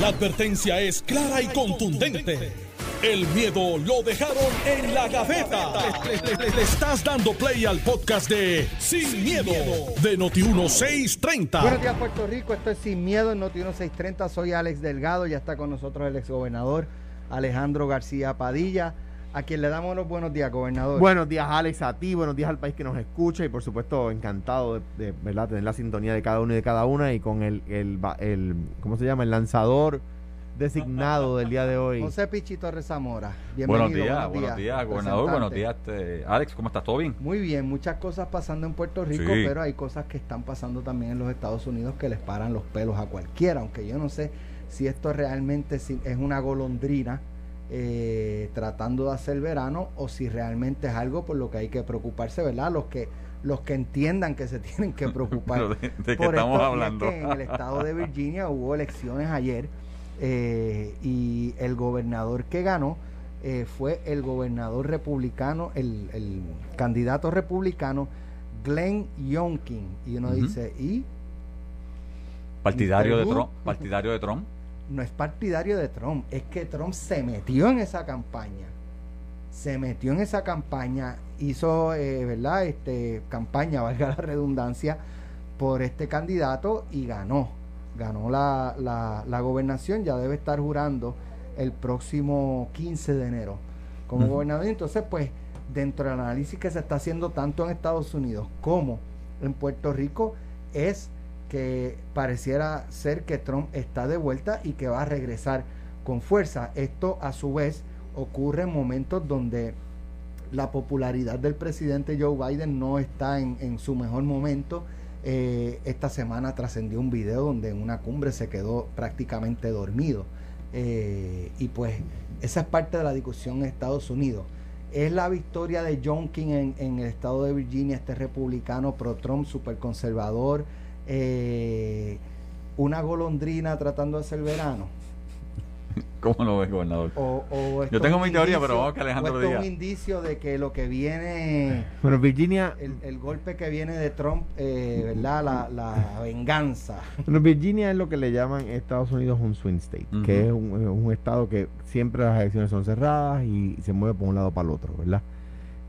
La advertencia es clara y contundente. El miedo lo dejaron en la gaveta. Le, estás dando play al podcast de Sin, miedo, de Noti1630. Buenos días, Puerto Rico. Esto es Sin Miedo en Noti1630. Soy Alex Delgado. Ya está con nosotros el exgobernador Alejandro García Padilla, a quien le damos los buenos días, gobernador. Buenos días, Alex, a ti, buenos días al país que nos escucha y por supuesto encantado de, de, ¿verdad? tener la sintonía de cada uno y de cada una y con el, el, el ¿cómo se llama? El lanzador designado del día de hoy. José Pichi Torres Zamora. Bienvenido. Buenos días, buenos días, gobernador. Buenos días, este, Alex. ¿Cómo estás? ¿Todo bien? Muy bien, muchas cosas pasando en Puerto Rico, sí. pero hay cosas que están pasando también en los Estados Unidos que les paran los pelos a cualquiera, aunque yo no sé si esto realmente es una golondrina eh, tratando de hacer verano o si realmente es algo por lo que hay que preocuparse, ¿verdad? Los que los que entiendan que se tienen que preocupar. ¿De, de qué estamos hablando? Es que en el estado de Virginia hubo elecciones ayer eh, y el gobernador que ganó eh, fue el gobernador republicano, el, el, candidato republicano Glenn Youngkin. Y uno uh -huh. dice, ¿y? Partidario de Trump. Partidario de Trump no es partidario de Trump, es que Trump se metió en esa campaña. Se metió en esa campaña, hizo, eh, ¿verdad? Este, campaña, valga la redundancia, por este candidato y ganó. Ganó la, la, la gobernación, ya debe estar jurando el próximo 15 de enero como uh -huh. gobernador. Entonces, pues, dentro del análisis que se está haciendo tanto en Estados Unidos como en Puerto Rico, es que pareciera ser que Trump está de vuelta y que va a regresar con fuerza. Esto a su vez ocurre en momentos donde la popularidad del presidente Joe Biden no está en, su mejor momento. Eh, esta semana trascendió un video donde en una cumbre se quedó prácticamente dormido. Eh, y pues esa es parte de la discusión en Estados Unidos. Es la victoria de John King en, el estado de Virginia, este republicano pro-Trump, súper conservador, eh, una golondrina tratando de hacer verano. ¿Cómo lo ves, gobernador? O, o Yo tengo mi teoría, pero vamos a que Alejandro diga. diga. un indicio de que lo que viene. Bueno, Virginia. El, el golpe que viene de Trump, eh, ¿verdad? La, la, venganza. Bueno, Virginia es lo que le llaman en Estados Unidos un swing state, uh -huh. que es un, un, estado que siempre las elecciones son cerradas y se mueve por un lado para el otro, ¿verdad?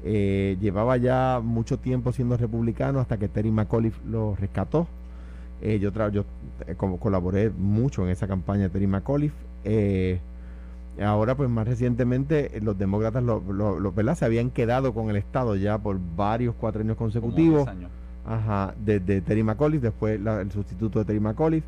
Eh, llevaba ya mucho tiempo siendo republicano hasta que Terry McAuliffe lo rescató. Eh, yo, yo eh, como colaboré mucho en esa campaña de Terry McAuliffe. Eh, ahora, pues más recientemente, los demócratas lo, lo, lo, ¿verdad? se habían quedado con el Estado ya por varios cuatro años consecutivos. Años. Ajá, desde de Terry McAuliffe, después la, el sustituto de Terry McAuliffe.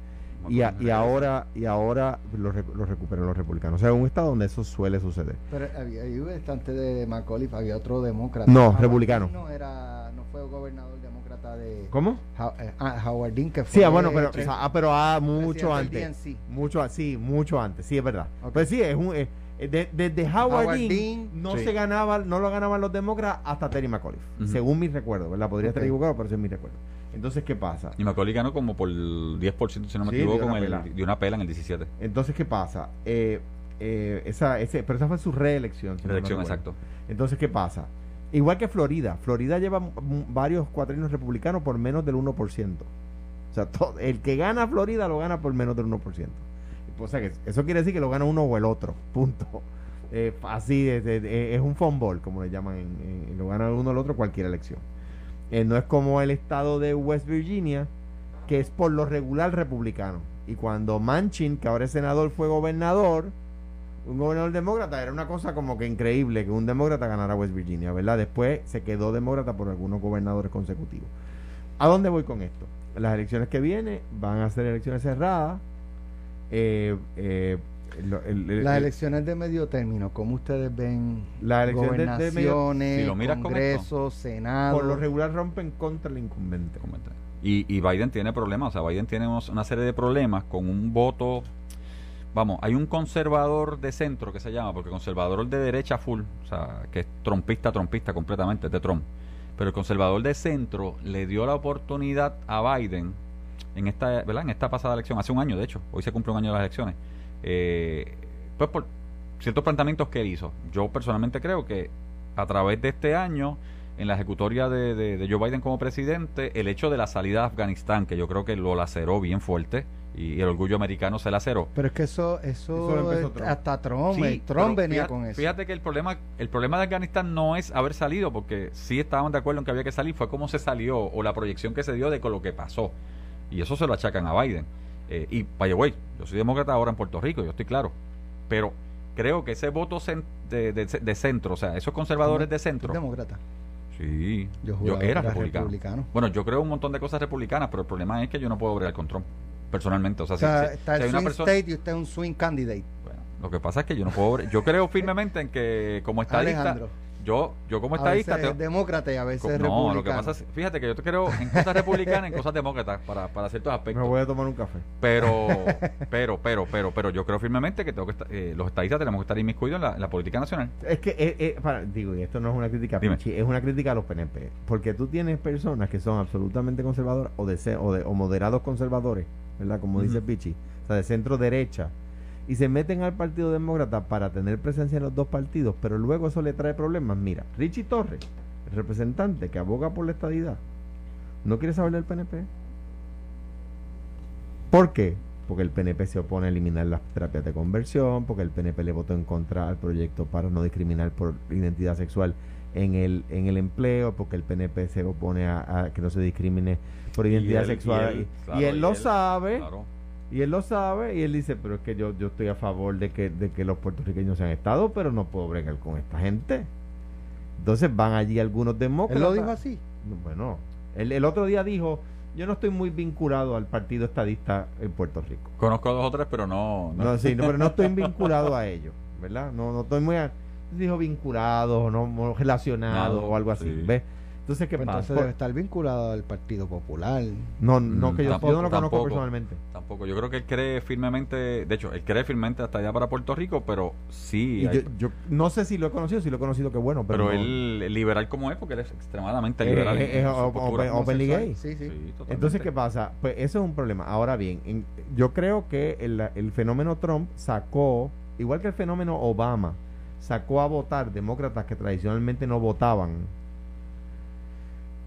Y, a, y, ahora y ahora lo, lo, recuperan los republicanos. O sea, es un estado donde eso suele suceder. Pero había, había antes de McAuliffe, había otro demócrata. No, republicano. No, era, no fue gobernador demócrata de. ¿Cómo? Ah, Howard Dean, que fue. Sí, ah, bueno, pero, o sea, ah, pero ah, mucho antes. Mucho así, mucho antes. Sí, es verdad. Okay. Pues sí, es un. Eh, desde de, de Howard, Howard Dean, Dean, no sí. se ganaba, no lo ganaban los demócratas hasta Terry McAuliffe, uh -huh. según mi recuerdo, ¿verdad? Podría okay. estar equivocado, pero ese es mi recuerdo. Entonces, ¿qué pasa? Y Macaulay ganó como por 10%, si no me sí, equivoco, el, de una pela en el 17. Entonces, ¿qué pasa? Eh, eh, esa, ese, pero esa fue su reelección. Si reelección, no exacto. Entonces, ¿qué pasa? Igual que Florida. Florida lleva varios cuatrinos republicanos por menos del 1%. O sea, todo, el que gana Florida lo gana por menos del 1%. O sea, que eso quiere decir que lo gana uno o el otro. Punto. Eh, así es, es, es un fumble, como le llaman. En, en, lo gana uno o el otro cualquier elección. Eh, no es como el estado de West Virginia, que es por lo regular republicano. Y cuando Manchin, que ahora es senador, fue gobernador, un gobernador demócrata, era una cosa como que increíble que un demócrata ganara West Virginia, ¿verdad? Después se quedó demócrata por algunos gobernadores consecutivos. ¿A dónde voy con esto? Las elecciones que vienen van a ser elecciones cerradas. Eh, eh, lo, el, el, las elecciones de medio término, ¿cómo ustedes ven las elecciones de medio, si lo miras Congreso, Senado? Por lo regular rompen contra el incumbente. Y, y Biden tiene problemas, o sea, Biden tiene una serie de problemas con un voto vamos, hay un conservador de centro que se llama, porque conservador de derecha full, o sea, que es trompista, trompista completamente, es de Trump. Pero el conservador de centro le dio la oportunidad a Biden en esta, ¿verdad? En esta pasada elección, hace un año de hecho, hoy se cumple un año de las elecciones, eh, pues por ciertos planteamientos que él hizo. Yo personalmente creo que a través de este año, en la ejecutoria de, de, de Joe Biden como presidente, el hecho de la salida de Afganistán, que yo creo que lo laceró bien fuerte, y el orgullo americano se laceró. Pero es que eso, eso, Trump. hasta Trump, Sí, eh, Trump venía fíjate, con eso. Fíjate que el problema, el problema de Afganistán no es haber salido, porque sí estaban de acuerdo en que había que salir, fue cómo se salió o la proyección que se dio de con lo que pasó. Y eso se lo achacan a Biden. Eh, y, by the way, yo soy demócrata ahora en Puerto Rico, yo estoy claro. Pero creo que ese voto de, de- de centro, o sea, esos conservadores de ¿Tú centro. demócrata. Sí, Yo era republicano. republicano. Bueno, yo creo un montón de cosas republicanas, pero el problema es que yo no puedo bregar con Trump, personalmente. O sea, O sea, si- está si hay el una swing persona- state y usted es un swing candidate. Bueno, lo que pasa es que yo no puedo. Yo creo firmemente en que como estadista. Alejandro. Yo, yo como A veces estadista. es te- demócrata y a veces es no, republicano. lo que pasa es. Fíjate que yo te creo en cosas republicanas, en cosas demócratas, para, para ciertos Me aspectos. voy a tomar un café. Pero, pero, pero, pero, pero yo creo firmemente que tengo que estar- eh, los estadistas tenemos que estar inmiscuidos en la, en la política nacional. Es que, eh, eh, para, digo, y esto no es una crítica, Dime. Pichi, es una crítica a los PNP. Porque tú tienes personas que son absolutamente conservadoras o, de, o, de, o moderados conservadores, ¿verdad? Como dice. Pichi, o sea, de centro derecha, y se meten al Partido Demócrata para tener presencia en los dos partidos, pero luego eso le trae problemas. Mira, Richie Torres, el representante que aboga por la estadidad, no quiere saber del PNP. ¿Por qué? Porque el PNP se opone a eliminar las terapias de conversión, porque el PNP le votó en contra al proyecto para no discriminar por identidad sexual en el, en el empleo, porque el PNP se opone a, a que no se discrimine por identidad él- sexual. y él, y claro, él y lo él, sabe, Claro. Y él lo sabe, y él dice, pero es que yo, yo estoy a favor de que, de que los puertorriqueños sean Estado, pero no puedo bregar con esta gente. Entonces van allí algunos Él demócratas. lo dijo así. Bueno, el, el otro día dijo, yo no estoy muy vinculado al partido estadista en Puerto Rico. Conozco a dos o tres, pero no. no. No, sí, no, pero no estoy vinculado a ellos, ¿verdad? No, no estoy muy... a- dijo vinculado o no relacionado o algo así, sí. ¿ves? Entonces, ¿qué Pues pasa? entonces debe estar vinculado al Partido Popular. No, no, Mm, que yo, yo tampoco, no lo conozco tampoco. personalmente. Tampoco. Yo creo que él cree firmemente. De hecho, él cree firmemente hasta allá para Puerto Rico, pero sí. Hay- yo, yo no sé si lo he conocido, si lo he conocido, qué bueno, pero, pero no- él, el liberal como es, porque él es extremadamente Eh, liberal. en- eh, en eh, su o- postura. o- openly Homosexual. gay. Sí, sí. Sí, totalmente. Entonces, ¿qué pasa? Pues eso es un problema. Ahora bien, en- yo creo que el, el fenómeno Trump sacó, igual que el fenómeno Obama, sacó a votar demócratas que tradicionalmente no votaban.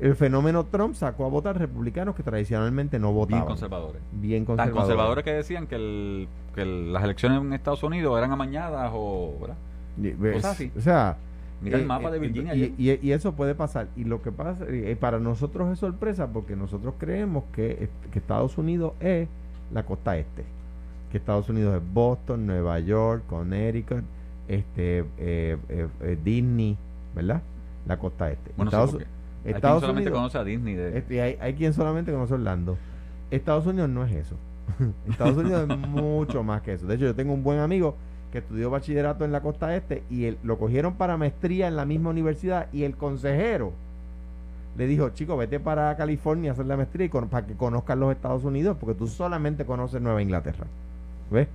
El fenómeno Trump sacó a votar republicanos que tradicionalmente no votaban. Bien conservadores. Bien Tan conservadores. conservadores que decían que, el, que el- las elecciones en Estados Unidos eran amañadas o. ¿verdad? Y- ves, Cosas así. O sea, Mira el eh, mapa de eh, Virginia. Y, ayer. y- y eso puede pasar. Y lo que pasa, eh, para nosotros es sorpresa porque nosotros creemos que, eh, que Estados Unidos es la costa este. Que Estados Unidos es Boston, Nueva York, Connecticut, este, Disney, ¿verdad? La costa este. bueno, Estados, hay quien Estados solamente Unidos, conoce a Disney. De, este, hay, hay quien solamente conoce Orlando. Estados Unidos no es eso. Estados Unidos es mucho más que eso. De hecho, yo tengo un buen amigo que estudió bachillerato en la costa este y él, lo cogieron para maestría en la misma universidad y el consejero le dijo, chico, vete para California a hacer la maestría y con- para que conozcas los Estados Unidos porque tú solamente conoces Nueva Inglaterra. ¿Ves?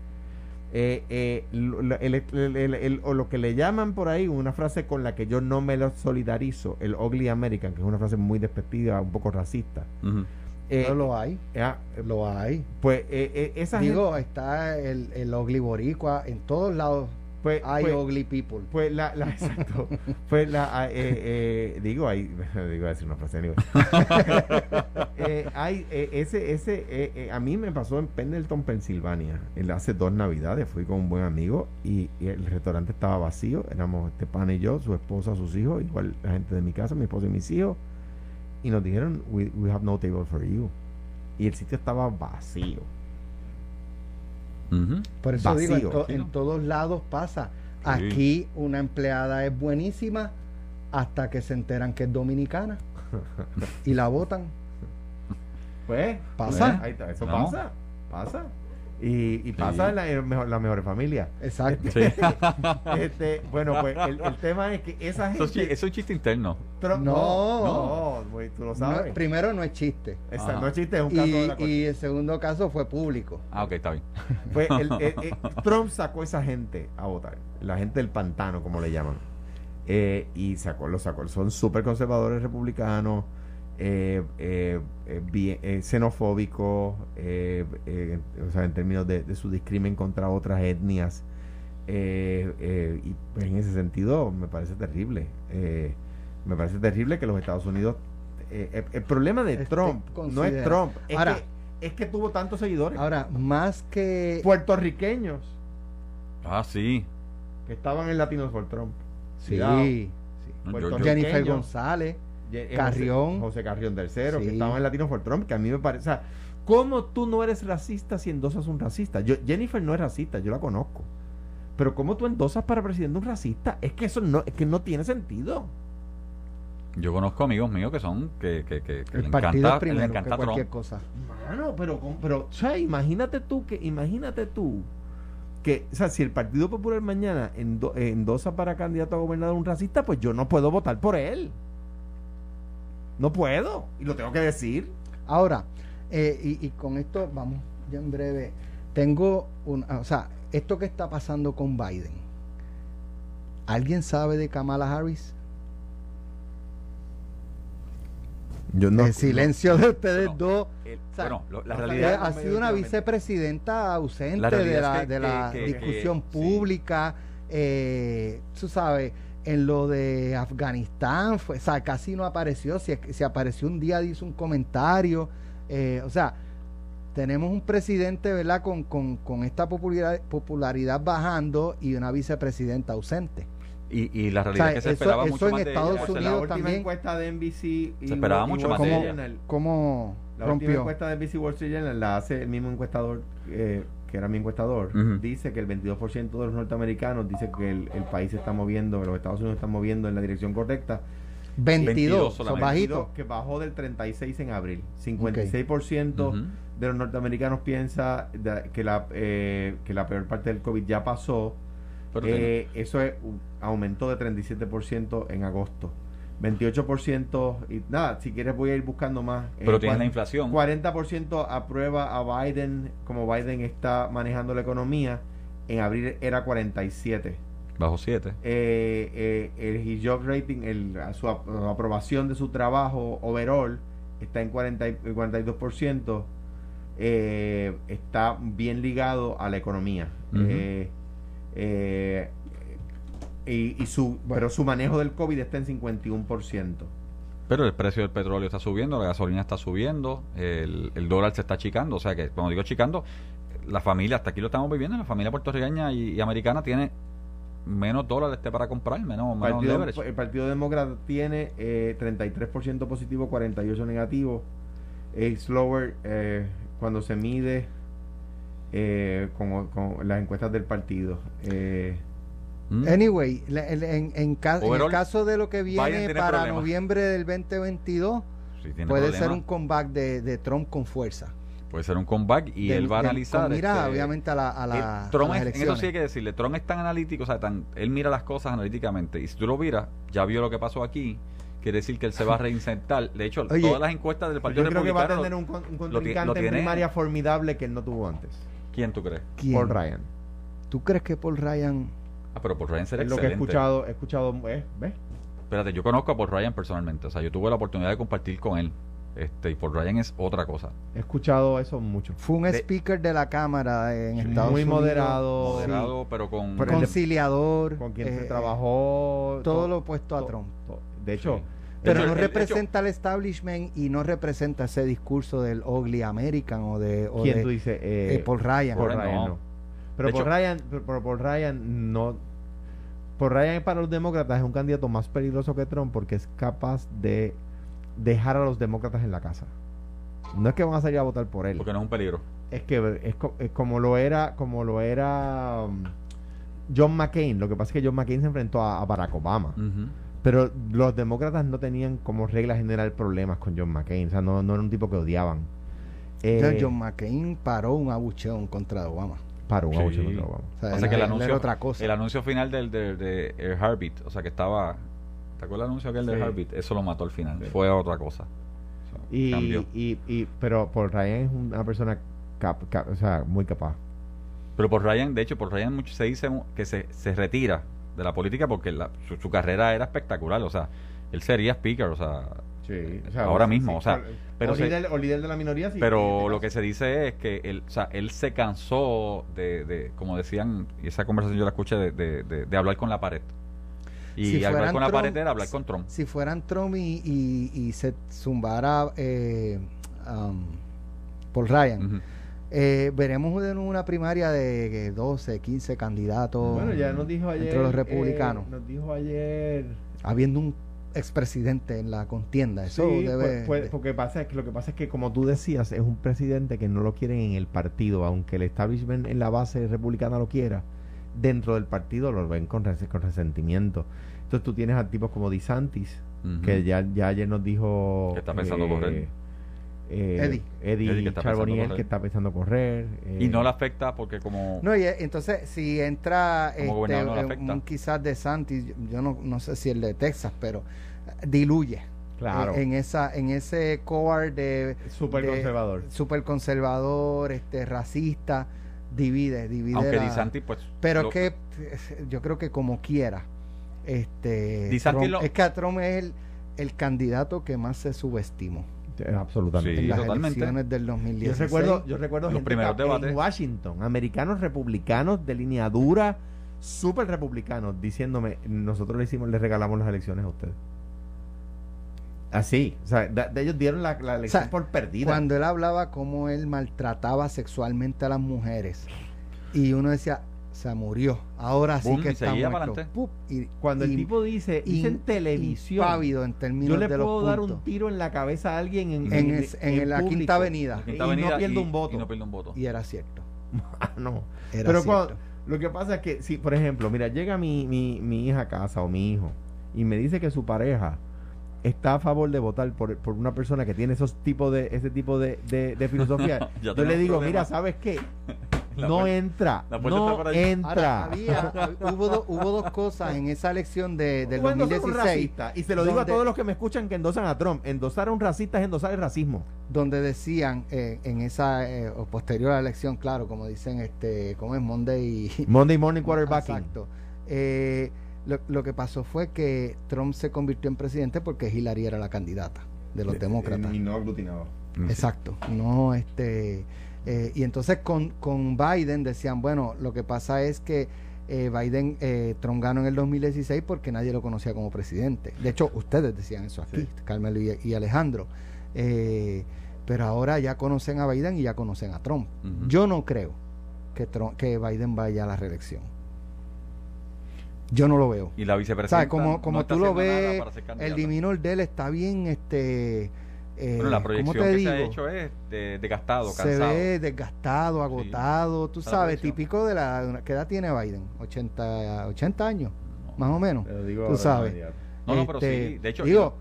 Eh, eh, lo, el- el- el- el- o lo que le llaman por ahí, una frase con la que yo no me lo solidarizo, el ugly American, que es una frase muy despectiva, un poco racista. Eh, Pero lo hay. ah, Lo hay. pues eh, eh, esa Digo, gente, está el, el ugly boricua. En todos lados pues, hay pues, ugly people. pues la, la exacto, pues la, ah, eh, eh, digo ahí, digo a decir una frase. Eh, hay eh, ese, ese, a mí me pasó en Pendleton, Pensilvania, hace dos navidades, fui con un buen amigo y, y el restaurante estaba vacío, éramos este pan y yo, su esposa, sus hijos, igual la gente de mi casa, mi esposa y mis hijos, y nos dijeron, we, we have no table for you. Y el sitio estaba vacío. Por eso digo, en, vacío. to- Sí, en ¿no? todos lados pasa. Sí. Aquí una empleada es buenísima hasta que se enteran que es dominicana y la votan. Pues, Pasa. pues, ahí está, eso No. pasa, pasa. Y, y pasa en la, en mejor- las mejores familias. Exacto. Sí. Este, bueno, pues el, el tema es que esa Eso es chi- gente. eso es un chiste interno. Pero- No. no, güey, tú lo No, sabes. primero no es chiste. Esa- Ajá. no es chiste, es un caso de Y, la y el segundo caso fue público. Ah, ok, está bien. Pues el- el- el- Trump sacó esa gente a votar, la gente del pantano, como le llaman. Eh, y sacó, lo sacó. Son súper conservadores republicanos, eh, eh, eh, bien- eh, xenofóbicos, eh, eh, o sea, en términos de, de su discrimen contra otras etnias. Eh, eh, y pues, en ese sentido me parece terrible. Eh, me parece terrible que los Estados Unidos... eh, el, el problema de Este, Trump no es Trump, es Ahora, que es que tuvo tantos seguidores. Ahora, más que. Puertorriqueños Ah, sí. que estaban en Latinos for Trump. Sí. Sí. Yo- yo- Puertorriqueños. Jennifer González. Carrión. José, José Carrión tercero, que Sí. estaban en Latinos for Trump, que a mí me parece. O sea, ¿cómo tú no eres racista si endosas un racista? Yo, Jennifer no es racista, yo la conozco. Pero ¿cómo tú endosas para presidente un racista? Es que eso no, es que no tiene sentido. Yo conozco amigos míos que son que, que, que, que le encanta, primero le que cualquier Trump. cosa. Mano, pero, pero, o sea, imagínate tú que, imagínate tú que, o sea, si el Partido Popular mañana endo- endosa para candidato a gobernador un racista, pues yo no puedo votar por él. No puedo. Y lo tengo que decir. Ahora, eh, y, y con esto vamos ya en breve. Tengo un, o sea, esto que está pasando con Biden. ¿Alguien sabe de Kamala Harris? Yo el silencio de ustedes no. dos. El- O sea, bueno, lo- la no Eh, realidad ha sido una vicepresidenta ausente La de la, es que- de la que- discusión que- sí. pública. eh, tú sabes, en lo de Afganistán, fue, o sea, casi no apareció. Si, si apareció un día, hizo un comentario. eh, o sea, tenemos un presidente, ¿verdad?, con, con, con esta popularidad, popularidad bajando y una vicepresidenta ausente. y, y la realidad O sea, es que se eso- esperaba eso mucho en más de ella, pues, Unidos la última también- encuesta de NBC y Se esperaba mucho más de Street ella. ¿Cómo La última rompió? encuesta de NBC Wall Street Journal la hace el mismo encuestador eh, que era mi encuestador. Dice que el 22% de los norteamericanos dice que el, el país se está moviendo, que los Estados Unidos están moviendo en la dirección correcta. 22, 22 son bajitos. Que bajó del 36 en abril. 56% Ujú. de los norteamericanos piensa de- que, la, eh, que la peor parte del COVID ya pasó. Pero Eh, eso es, aumentó de 37% en agosto. 28% y nada, si quieres voy a ir buscando más. Eh, pero tiene cuan- la inflación. 40% aprueba a Biden como Biden está manejando la economía. En abril era 47. Bajo 7. Eh, eh, el job rating, el, su ap- aprobación de su trabajo overall está en 40 y- 42%. Eh, está bien ligado a la economía. Eh, eh, y, y su, pero su manejo del COVID está en 51%. Pero el precio del petróleo está subiendo, la gasolina está subiendo, el, el dólar se está achicando. O sea que, cuando digo achicando, la familia, hasta aquí lo estamos viviendo, la familia puertorriqueña y, y americana tiene menos dólares este para comprar, menos, menos Partido- leverage. el Partido Demócrata tiene eh, 33% positivo, 48% negativo. Es slower eh, cuando se mide eh, con, con las encuestas del partido. Eh, Mm. Anyway, en, en ca- en el caso de lo que viene tiene para problemas. noviembre del 2022, Sí, tiene puede problemas. ser un comeback de, de Trump con fuerza. Puede ser un comeback y Del- él va a analizar. mira, este, obviamente, a, la, a, la- Eh, Trump a las es- en eso sí hay que decirle, Trump es tan analítico, o sea, tan, él mira las cosas analíticamente. Y si tú lo miras, ya vio lo que pasó aquí, quiere decir que él se va a reinsertar. De hecho, Oye, todas las encuestas del Partido yo creo que va a Republicano. tener un, un contrincante lo en tiene- primaria formidable que él no tuvo antes. ¿Quién tú crees? ¿Quién? Paul Ryan. ¿Tú crees que Paul Ryan... Ah, pero por Ryan será Es lo que he escuchado, he escuchado, eh, ¿ves? Espérate, yo conozco a Paul Ryan personalmente. O sea, yo tuve la oportunidad de compartir con él. Este, y Paul Ryan es otra cosa. He escuchado eso mucho. Fue un De- speaker de la Cámara en Estados Muy Unidos. moderado. Moderado, pero con. Pero el Conciliador. Con quien eh, se trabajó. todo lo opuesto a to- Trump. to- De hecho, Sí. Pero hecho, no el- representa el establishment y no representa ese discurso del ugly American o de, o ¿quién de tú dices? Eh, eh, Paul Ryan. Paul Paul Ryan no. no. Pero De por hecho- Ryan, pero, pero por Ryan no. Por Ryan para los demócratas es un candidato más peligroso que Trump porque es capaz de dejar a los demócratas en la casa. No es que van a salir a votar por él. Porque no es un peligro. Es que es, co- es como lo era, como lo era um, John McCain. Lo que pasa es que John McCain se enfrentó a, a Barack Obama. Pero los demócratas no tenían como regla general problemas con John McCain. O sea, no, no era un tipo que odiaban. Eh, John McCain paró un abucheo contra Obama. Paró un Sí. abucheo contra Obama. O sea, O sea él- que el anuncio, otra cosa. el anuncio final del, de, de, eh, Heartbeat, o sea que estaba, ¿te acuerdas el anuncio aquel de Sí. Heartbeat? Eso lo mató al final, Sí. fue otra cosa. O sea, Y, y, y, pero Paul Ryan es una persona cap- cap- o sea, muy capaz. Pero por Ryan, de hecho, por Ryan mucho se dice que se, se retira de la política porque la- su, su carrera era espectacular, o sea, él sería speaker, o sea, Sí, Ahora mismo, o sea, pero o, se- líder, o líder de la minoría, sí. pero lo que se dice es que él, o sea, él se cansó de, de, como decían, y esa conversación yo la escuché, de, de, de- de hablar con la pared. Y Si hablar con la Trump- pared era hablar con Trump. Si fueran Trump y, y, y se zumbara eh, um, Paul Ryan. Ujú. Eh, veremos en una primaria de eh, 12, 15 candidatos Bueno, ya nos dijo ayer. entre los eh, republicanos, nos dijo ayer. habiendo un expresidente en la contienda. Eso Sí, debe. pues- pues, de- porque pasa es que lo que pasa es que como tú decías es un presidente que no lo quieren en el partido aunque el establishment en la base republicana lo quiera dentro del partido lo ven con, res- con resentimiento entonces tú tienes a tipos como DeSantis Ujú. que ya, ya ayer nos dijo Que está pensando correr. Eh, Eddie. Eddie, Eddie que está Charbonnier pensando correr. que está pensando correr eh, Y no le afecta porque como... No, y eh, entonces si entra Como este, no le eh, afecta. un quizás de Santis, yo- no, no sé si el de Texas, pero eh, diluye claro eh, en esa en ese cohort de súper de- conservador super conservador, este racista, divide, divide. aunque la- DeSantis, pues... pero lo- es que eh, yo creo que como quiera, este DeSantis Trump- lo- es que a Trump es el, el candidato que más se subestimó Eh, absolutamente Sí, en las totalmente. elecciones del Yo 2016. recuerdo, yo recuerdo Los primeros debates. en Washington, americanos republicanos de línea dura, súper republicanos, diciéndome, nosotros le hicimos, le regalamos las elecciones a ustedes. Así, o sea, de, de ellos dieron la, la elección sea, por perdida. Cuando él hablaba cómo él maltrataba sexualmente a las mujeres y uno decía, se murió, ahora sí Boom, que y está muerto. Pup, y- Cuando el tipo dice, dice en televisión, impávido en términos yo le de los puedo dar puntos. un tiro en la cabeza a alguien en, en, es- en la público. quinta avenida La Quinta y no Avenida pierde y- un voto. Y no pierde un voto. y era cierto no. era Pero cierto cuando- lo que pasa es que, si, por ejemplo, mira, llega mi, mi, mi hija a casa o mi hijo y me dice que su pareja está a favor de votar por, por una persona que tiene esos tipos de, ese tipo de, de, de filosofía, yo le digo, problema. mira, ¿sabes qué? La no puerta- entra, la puerta está no ahí. entra. Ahora, había, hab- hubo, do- hubo dos cosas en esa elección de, del un 2016 racista, y se lo digo a todos los que me escuchan que endosan a Trump, endosar a un racista es endosar el racismo. donde decían eh, en esa eh, o posterior a la elección claro como dicen este cómo es Monday Monday morning quarterbacking. Exacto. Eh, lo, lo que pasó fue que Trump se convirtió en presidente porque Hillary era la candidata de los demócratas. Y no aglutinado. Sí. Exacto. No, este. Eh, y entonces con, con Biden decían, bueno, lo que pasa es que eh, Biden, eh, Trump ganó en el 2016 porque nadie lo conocía como presidente. De hecho, ustedes decían eso aquí, Sí. Carmelo y, y Alejandro. Eh, pero ahora ya conocen a Biden y ya conocen a Trump. Yo no creo que, Trump- que Biden vaya a la reelección. Yo no lo veo. Y la vicepresidenta. Como, no como está tú lo ves, el diminor de él está bien, este... eh, Bueno, la ¿cómo proyección te que digo? se ha hecho es de, desgastado, se cansado. ve desgastado, agotado, tú Esa sabes, típico de la... ¿Qué edad tiene Biden? 80, 80 años, No. más o menos. Te lo digo Tú sabes. No, no, pero Este, sí. De hecho, digo,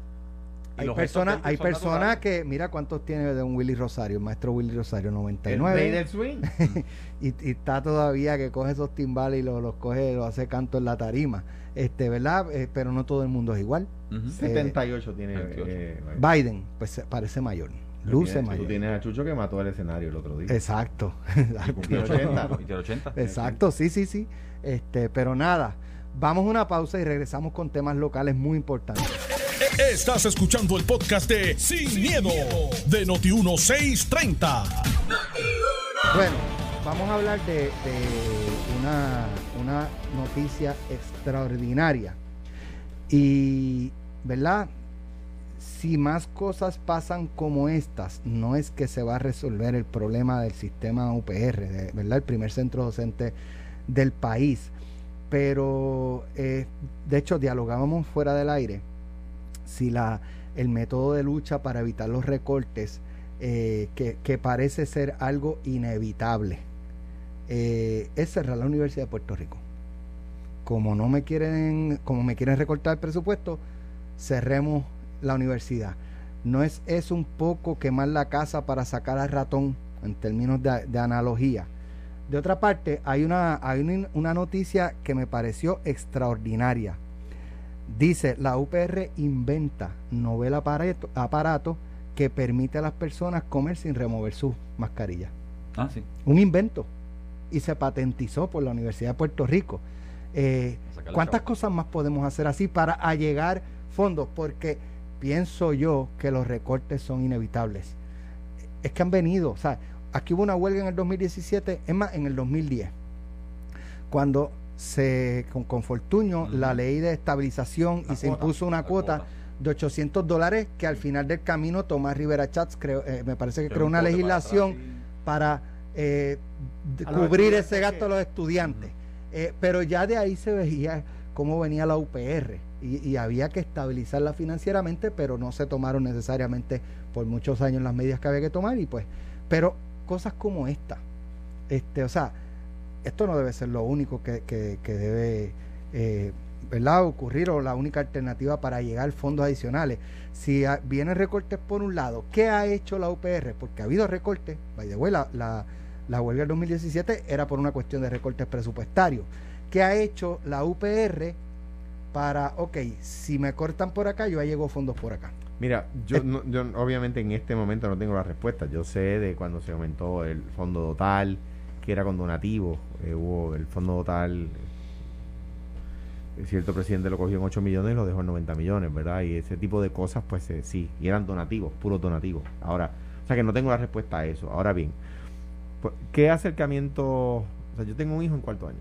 hay personas, hay son personas que, mira cuántos tiene de un Willy Rosario, el maestro Willy Rosario, El rey 99, del swing. y, y está todavía que coge esos timbales y los, los coge, los hace canto en la tarima, este, ¿verdad? Eh, pero no todo el mundo es igual. Ujú. 78 tiene. 28. eh, Biden, pues parece mayor, luce mayor. Tú tienes a Chucho que mató el escenario el otro día. Exacto. Y cumplió 80. Y tiene 80. Exacto, sí, sí, sí. Este, pero nada, vamos a una pausa y regresamos con temas locales muy importantes. Estás escuchando el podcast de Sin, miedo, de Noti1630. Bueno, vamos a hablar de, de una, una noticia extraordinaria. Y, ¿verdad? Si más cosas pasan como estas, no es que se va a resolver el problema del sistema UPR, ¿verdad? El primer centro docente del país. Pero, eh, de hecho, dialogábamos fuera del aire si la, el método de lucha para evitar los recortes, eh, que parece ser algo inevitable, eh, es cerrar la Universidad de Puerto Rico. Como no me quieren, como me quieren recortar el presupuesto, cerremos la universidad. No es, es un poco quemar la casa para sacar al ratón en términos de, de analogía. De otra parte, hay una, hay una, una noticia que me pareció extraordinaria. Dice, la UPR inventa novel aparato, aparato que permite a las personas comer sin remover sus mascarillas. Ah, sí. Un invento. Y se patentizó por la Universidad de Puerto Rico. Eh, ¿Cuántas cosas más podemos hacer así para allegar fondos? Porque pienso yo que los recortes son inevitables. Es que han venido, o sea, aquí hubo una huelga en el 2017, es más, en el 2010, cuando se, con, con Fortuño, la ley de estabilización La y se cuota, impuso una cuota, cuota. de 800 dólares que al final del camino Tomás Rivera Chats creo, eh, me parece que creó un una legislación para eh, de- A cubrir ese gasto a los estudiantes. Eh, pero ya de ahí se veía cómo venía la UPR y, y había que estabilizarla financieramente, pero no se tomaron necesariamente por muchos años las medidas que había que tomar y pues, pero cosas como esta, este, o sea, esto no debe ser lo único que, que- que debe eh, ¿verdad? ocurrir o la única alternativa para llegar a fondos adicionales. Si ha- vienen recortes por un lado, ¿qué ha hecho la UPR? Porque ha habido recortes, by the way, la, la, la huelga del 2017 era por una cuestión de recortes presupuestarios. ¿Qué ha hecho la UPR para, ok, si me cortan por acá, yo ya llego fondos por acá? Mira, yo, no- yo obviamente en este momento no tengo la respuesta. Yo sé de cuando se aumentó el fondo total, que era con donativos. eh, hubo el fondo total, cierto presidente lo cogió en 8 millones y lo dejó en 90 millones, ¿verdad? Y ese tipo de cosas, pues eh, sí, y eran donativos, puros donativos. Ahora, o sea que no tengo la respuesta a eso. Ahora bien, ¿qué acercamiento? O sea, yo tengo un hijo en cuarto año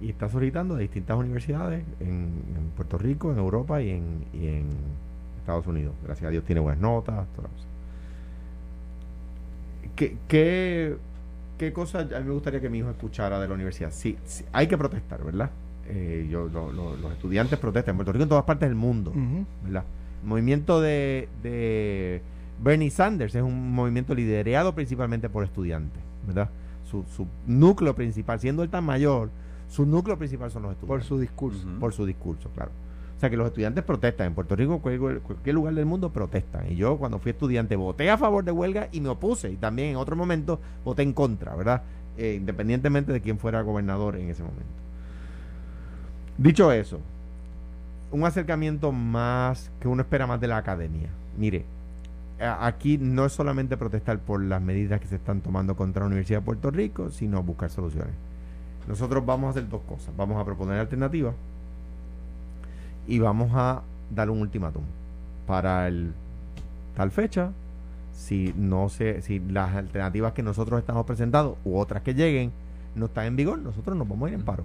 y está solicitando de distintas universidades en, en Puerto Rico, en Europa y en, y en Estados Unidos. Gracias a Dios tiene buenas notas, toda la cosa. ¿Qué, qué, qué cosa a mí me gustaría que mi hijo escuchara de la universidad? Sí, sí, hay que protestar, ¿verdad? Eh, yo, lo- lo- los estudiantes protestan en Puerto Rico en todas partes del mundo. ¿verdad? Movimiento de, de Bernie Sanders es un movimiento liderado principalmente por estudiantes, ¿verdad? Su, su núcleo principal, siendo el tan mayor, su núcleo principal son los estudiantes. Por su discurso. Por su discurso, claro. O sea que los estudiantes protestan. En Puerto Rico, cualquier, cualquier lugar del mundo protestan. Y yo cuando fui estudiante voté a favor de huelga y me opuse. Y también en otro momento voté en contra, ¿verdad? Eh, independientemente de quién fuera gobernador en ese momento. Dicho eso, un acercamiento más que uno espera más de la academia. Mire, aquí no es solamente protestar por las medidas que se están tomando contra la Universidad de Puerto Rico, sino buscar soluciones. Nosotros vamos a hacer dos cosas. Vamos a proponer alternativas y vamos a dar un ultimátum para el tal fecha. Si no se, si las alternativas que nosotros estamos presentando u otras que lleguen no están en vigor, nosotros nos vamos a ir en paro.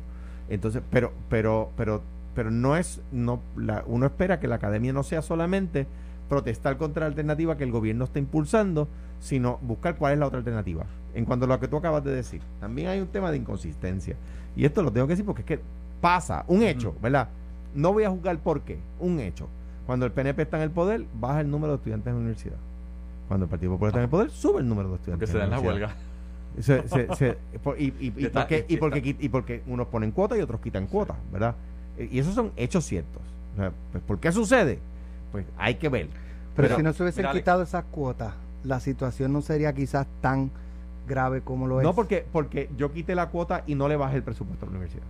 Entonces, pero, pero, pero, pero no es, no, la, uno espera que la academia no sea solamente protestar contra la alternativa que el gobierno está impulsando, sino buscar cuál es la otra alternativa. En cuanto a lo que tú acabas de decir, también hay un tema de inconsistencia. Y esto lo tengo que decir porque es que pasa, un hecho, ¿verdad? No voy a juzgar por qué, un hecho. Cuando el PNP está en el poder, baja el número de estudiantes en la universidad. Cuando el Partido Popular está en el poder, sube el número de Porque estudiantes. se en dan la huelga. Se- se- se- por- y, y, y, porque, y, porque, y porque unos ponen cuotas y otros quitan cuotas, ¿verdad? Y esos son hechos ciertos. O sea, pues, ¿Por qué sucede? Pues hay que ver. Pero, Pero, si no se hubiesen quitado esas cuotas, la situación no sería quizás tan grave como lo es. No porque, porque yo quité la cuota y no le bajé el presupuesto a la universidad.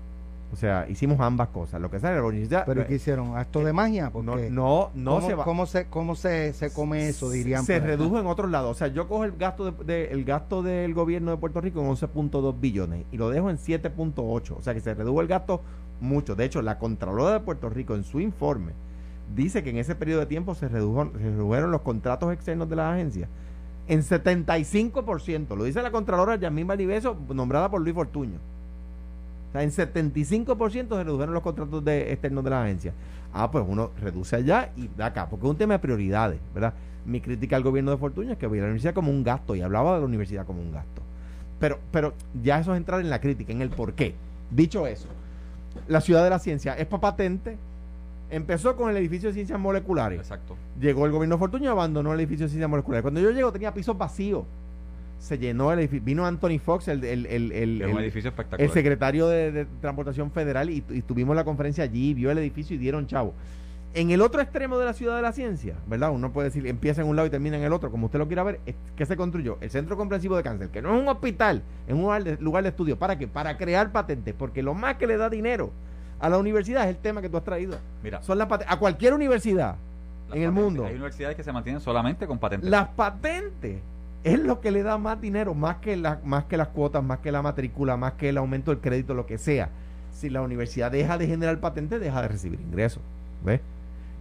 O sea, hicimos ambas cosas. Lo que sale la universidad. Pero ¿y ¿qué hicieron? ¿Acto de magia? no, Porque no, no ¿cómo, se va. ¿cómo se, cómo se, se come eso? Dirían. se redujo en otros lados. O sea, yo cojo el gasto de, de- el gasto del gobierno de Puerto Rico en 11.2 billones y lo dejo en 7.8. O sea, que se redujo el gasto mucho. De hecho, la Contralora de Puerto Rico en su informe dice que en ese periodo de tiempo se, redujo, redujeron los contratos externos de las agencias en 75%. Lo dice la Contralora Yasmín Valiveso, nombrada por Luis Fortuño. O en 75% se redujeron los contratos de, externos de la agencia. Ah, pues uno reduce allá y da acá, porque es un tema de prioridades, ¿verdad? Mi crítica al gobierno de Fortuño es que veía la universidad como un gasto y hablaba de la universidad como un gasto. Pero, pero ya eso es entrar en la crítica, en el por qué. Dicho eso, la ciudad de la ciencia es para patente. Empezó con el edificio de ciencias moleculares. Exacto. Llegó el gobierno Fortuño y abandonó el edificio de ciencias moleculares. Cuando yo llego tenía pisos vacíos. Se llenó el edificio. Vino Anthony Fox, el, el, el, el- el- edificio espectacular. el secretario de, de Transportación Federal y, y tuvimos la conferencia allí, vio el edificio y dieron chavo. En el otro extremo de la ciudad de la ciencia, ¿verdad? Uno puede decir, empieza en un lado y termina en el otro, como usted lo quiera ver, ¿qué se construyó? El Centro Comprensivo de Cáncer, que no es un hospital, es un lugar de, lugar de estudio. ¿Para qué? Para crear patentes, porque lo más que le da dinero a la universidad es el tema que tú has traído. Mira, Son las patentes, a cualquier universidad las en el mundo. Hay universidades que se mantienen solamente con patentes. Las patentes es lo que le da más dinero, más que, la- más que las cuotas, más que la matrícula, más que el aumento del crédito, lo que sea. Si la universidad deja de generar patentes, deja de recibir ingresos. ¿Ves?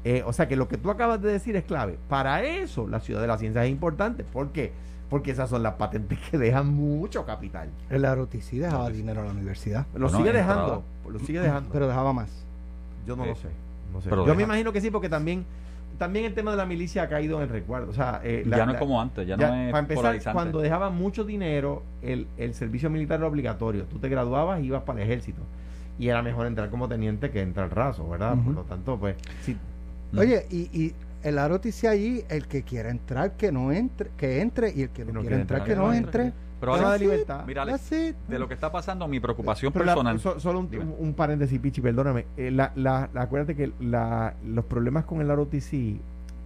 Eh, o sea que lo que tú acabas de decir es clave. Para eso la ciudad de la ciencia es importante. ¿Por qué? Porque esas son las patentes que dejan mucho capital. El Arotici dejaba dinero a la universidad. Lo Bueno, sigue entrada. dejando. Lo sigue dejando. Pero dejaba más. Yo no Sí. lo sé. no sé. Pero Yo me imagino que sí, porque también, también el tema de la milicia ha caído en el recuerdo. O sea, eh, la- ya no es como antes, ya, ya, no es para empezar, cuando dejaban mucho dinero, el, el servicio militar era obligatorio. Tú te graduabas y ibas para el ejército. Y era mejor entrar como teniente que entrar raso, ¿verdad? Por lo tanto, pues, Mm. Oye, y, y el aro dice allí, el que quiera entrar, que no entre, que entre, y el que no, quiera entrar, que no entre. Pero de libertad. mira, de lo que está pasando, mi preocupación Pero la- personal. so- solo un, paréntesis, Pichi, perdóname. Eh, la, la, la- acuérdate que la, los problemas con el ROTC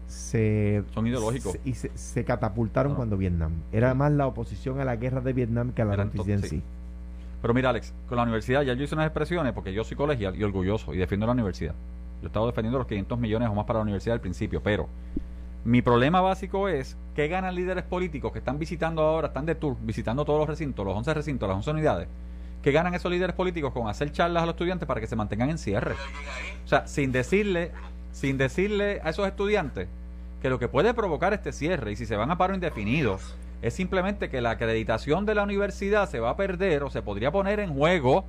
se, Son ideológicos. se- y se, se catapultaron No. cuando Vietnam. Era más la oposición a la guerra de Vietnam que a la ROTC en sí. sí. Pero mira, Alex, con la universidad ya yo hice unas expresiones porque yo soy colegial y orgulloso y defiendo la universidad. Yo he estado defendiendo los 500 millones o más para la universidad al principio, pero mi problema básico es que ganan líderes políticos que están visitando ahora, están de tour, visitando todos los recintos, los 11 recintos, las 11 unidades, que ganan esos líderes políticos con hacer charlas a los estudiantes para que se mantengan en cierre. O sea, sin decirle, sin decirle a esos estudiantes que lo que puede provocar este cierre y si se van a paro indefinido es simplemente que la acreditación de la universidad se va a perder o se podría poner en juego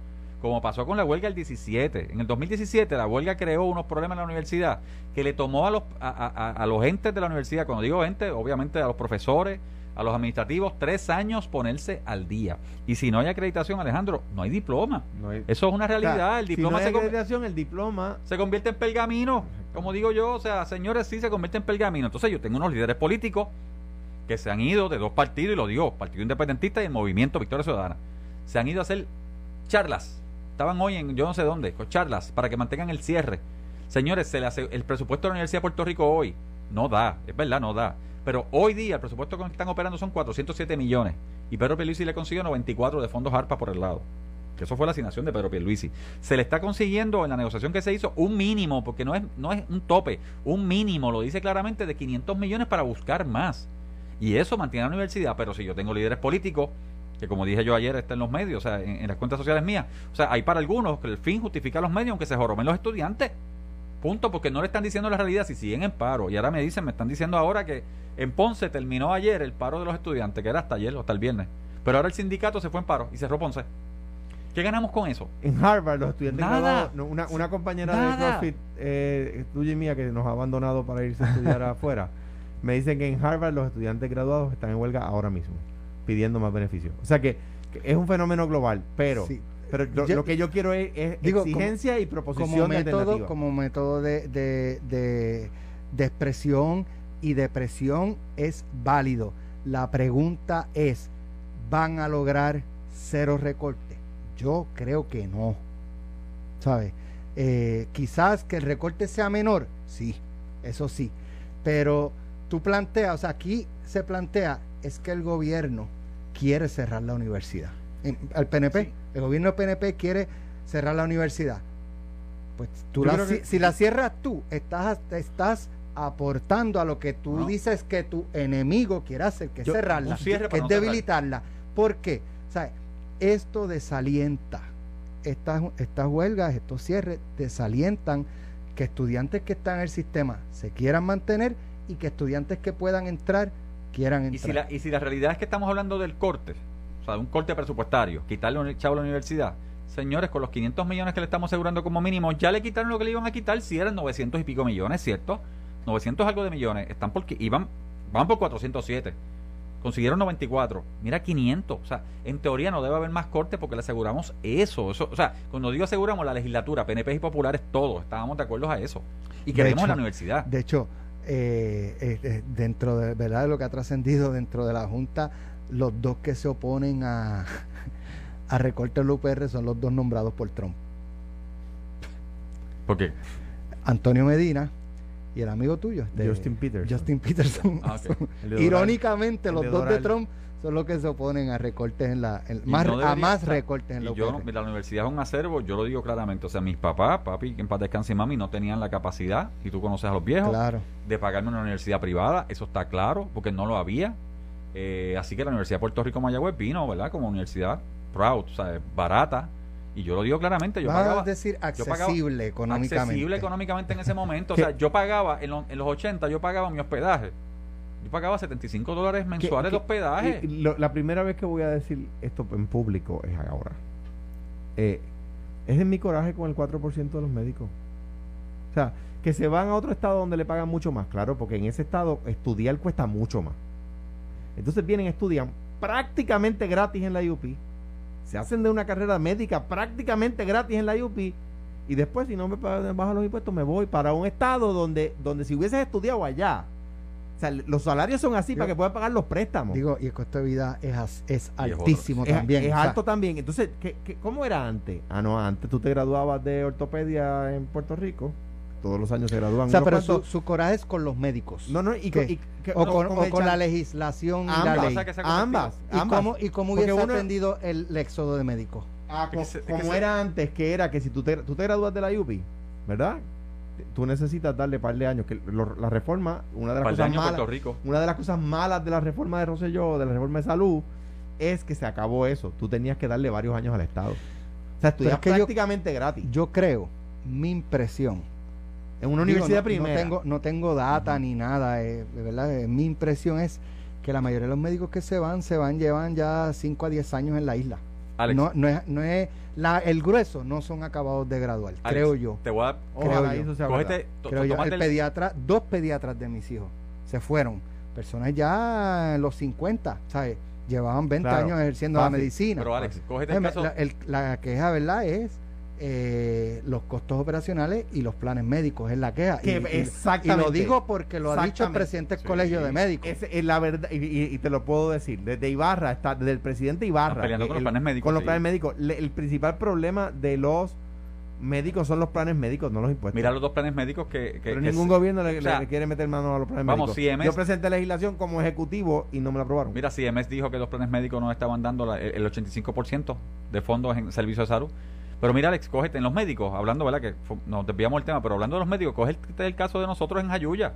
como pasó con la huelga el 17. En el 2017 la huelga creó unos problemas en la universidad que le tomó a los, a, a- a los entes de la universidad, cuando digo entes, obviamente a los profesores, a los administrativos, tres años ponerse al día. Y si no hay acreditación, Alejandro, no hay diploma. No hay- Eso es una realidad. O sea, el si diploma no hay se, acreditación, el diploma se convierte en pergamino, como digo yo, o sea, señores, sí se convierte en pergamino. Entonces yo tengo unos líderes políticos que se han ido de dos partidos, y lo digo, Partido Independentista y el Movimiento Victoria Ciudadana, se han ido a hacer charlas. Estaban hoy en yo no sé dónde, con charlas, para que mantengan el cierre. Señores, el presupuesto de la Universidad de Puerto Rico hoy no da, es verdad, no da. Pero hoy día el presupuesto que están operando son 407 millones. Y Pedro Pierluisi le consiguió 94 de fondos ARPA por el lado. Que eso fue la asignación de Pedro Pierluisi. Se le está consiguiendo en la negociación que se hizo un mínimo, porque no es, no es un tope, un mínimo, lo dice claramente, de 500 millones para buscar más. Y eso mantiene a la universidad, pero si yo tengo líderes políticos, que como dije yo ayer, está en los medios, o sea, en, en las cuentas sociales mías, o sea, hay para algunos que el fin justifica los medios, aunque se joroben los estudiantes. Punto, porque no le están diciendo la realidad si siguen en paro. Y ahora me dicen, me están diciendo ahora que en Ponce terminó ayer el paro de los estudiantes, que era hasta ayer o hasta el viernes. Pero ahora el sindicato se fue en paro y cerró Ponce. ¿Qué ganamos con eso? en Harvard, los estudiantes Nada. graduados, no, una, una compañera Nada. de CrossFit, eh, tuya y mía, que nos ha abandonado para irse a estudiar afuera, me dicen que en Harvard los estudiantes graduados están en huelga ahora mismo, pidiendo más beneficios. O sea que, que es un fenómeno global, pero, Sí. pero lo, Yo- lo que yo quiero es, es Digo, exigencia y como proposición de método, alternativa. como método de, de, de, de expresión y de presión es válido. La pregunta es, ¿van a lograr cero recorte? Yo creo que no. ¿Sabes? Eh, quizás que el recorte sea menor, sí, eso sí. Pero tú planteas, o sea, aquí se plantea, es que el gobierno quiere cerrar la universidad. Al PNP, Sí. el gobierno del PNP quiere cerrar la universidad. Pues tú la, que- si la cierras tú, estás, estás aportando a lo que tú No. dices que tu enemigo quiere hacer, que es cerrarla, que es no debilitarla. ¿Por qué? O sea, esto desalienta, estas, estas huelgas, estos cierres, desalientan que estudiantes que están en el sistema se quieran mantener y que estudiantes que puedan entrar quieran Y si, entrar. la, y si la realidad es que estamos hablando del corte, o sea, de un corte presupuestario, quitarle un chavo a la universidad, señores, con los 500 millones que le estamos asegurando como mínimo, ya le quitaron lo que le iban a quitar si eran 900 y pico millones, ¿cierto? 900 algo de millones, están porque iban, van por 407. Consiguieron 94. Mira 500. O sea, en teoría no debe haber más corte porque le aseguramos eso. eso o sea, cuando digo aseguramos la legislatura, PNP y populares, todos estábamos de acuerdo a eso. Y De queremos hecho, la universidad. De hecho, eh, eh, eh, dentro de verdad de lo que ha trascendido dentro de la Junta, los dos que se oponen a, a recortes del UPR son los dos nombrados por Trump. Porque Antonio Medina y el amigo tuyo, este, Justin Peterson. Justin Peterson. Ah, irónicamente, el los dos de. Trump son los que se oponen a recortes en la en- más, no a más recortes en la yo, la universidad es un acervo, yo lo digo claramente. O sea, mis papás, papi, que en paz descanse y mami, no tenían la capacidad, y tú conoces a los viejos, Claro. de pagarme una universidad privada. Eso está claro, porque no lo había. Eh, así que la Universidad de Puerto Rico Mayagüez vino, ¿verdad? Como universidad proud, o sea, barata. Y yo lo digo claramente, yo Vas pagaba a decir yo pagaba accesible económicamente. accesible económicamente en ese momento. O sea, yo pagaba, en, lo- en los 80, yo pagaba mi hospedaje. Yo pagaba 75 dólares mensuales de ¿Qué- hospedaje. lo- la primera vez que voy a decir esto en público es ahora. Eh, es en mi coraje con el 4% de los médicos. sea, que se van a otro estado donde le pagan mucho más, claro, porque en ese estado estudiar cuesta mucho más. Entonces vienen, estudian prácticamente gratis en la IUP, se hacen de una carrera médica prácticamente gratis en la IUP y después si no me bajan los impuestos me voy para un estado donde, donde si hubieses estudiado allá, o sea, los salarios son así para que puedan pagar los préstamos. Digo, y el costo de vida es, es altísimo también. Es, alto también. Entonces, ¿qué, ¿qué, cómo era antes? Ah, no, antes tú te graduabas de ortopedia en Puerto Rico todos los años se gradúan. O sea, pero su, coraje es con los médicos. No, no, y, o, con, la legislación y la ley. ambas, ¿Y cómo, y cómo hubiese atendido el, éxodo de médicos? Ah, como, era antes, que era que si tú te, tú te gradúas de la UPI, ¿verdad? Tú necesitas darle par de años. Que la reforma, una de las cosas malas, una de las cosas malas de la reforma de Rosselló, de la reforma de salud, es que se acabó eso. Tú tenías que darle varios años al Estado. O sea, estudias prácticamente gratis. Yo creo, mi impresión, en una universidad primera. No tengo, no tengo data ni nada, eh, ¿verdad? Eh, mi impresión es que la mayoría de los médicos que se van, se van, llevan ya 5 a 10 años en la isla. No, no es, no es la, el grueso, no son acabados de graduar, creo yo. Te voy a creo yo. El pediatra, dos pediatras de mis hijos se fueron, personas ya en los 50, ¿sabes? Llevaban 20 años ejerciendo la medicina. Pero Alex, cógete el caso. La, la queja, ¿verdad? Es eh, los costos operacionales y los planes médicos es la queja. y, exactamente. Y lo digo porque lo ha dicho el presidente del Colegio de Médicos. Es, la verdad, y, te lo puedo decir, desde Ibarra, está, desde el presidente Ibarra. con los planes médicos. Con los planes médicos. el principal problema de los médicos son los planes médicos, no los impuestos. Mira los dos planes médicos que... Pero ningún gobierno le, quiere meter mano a los planes vamos, médicos. Yo presenté legislación como ejecutivo y no me la aprobaron. Mira, CMS dijo que los planes médicos no estaban dando el 85% de fondos en servicios de salud. Pero mira, Alex, cógete en los médicos, hablando, ¿verdad? Que nos desviamos el tema, pero hablando de los médicos, coge el, caso de nosotros en Jayuya.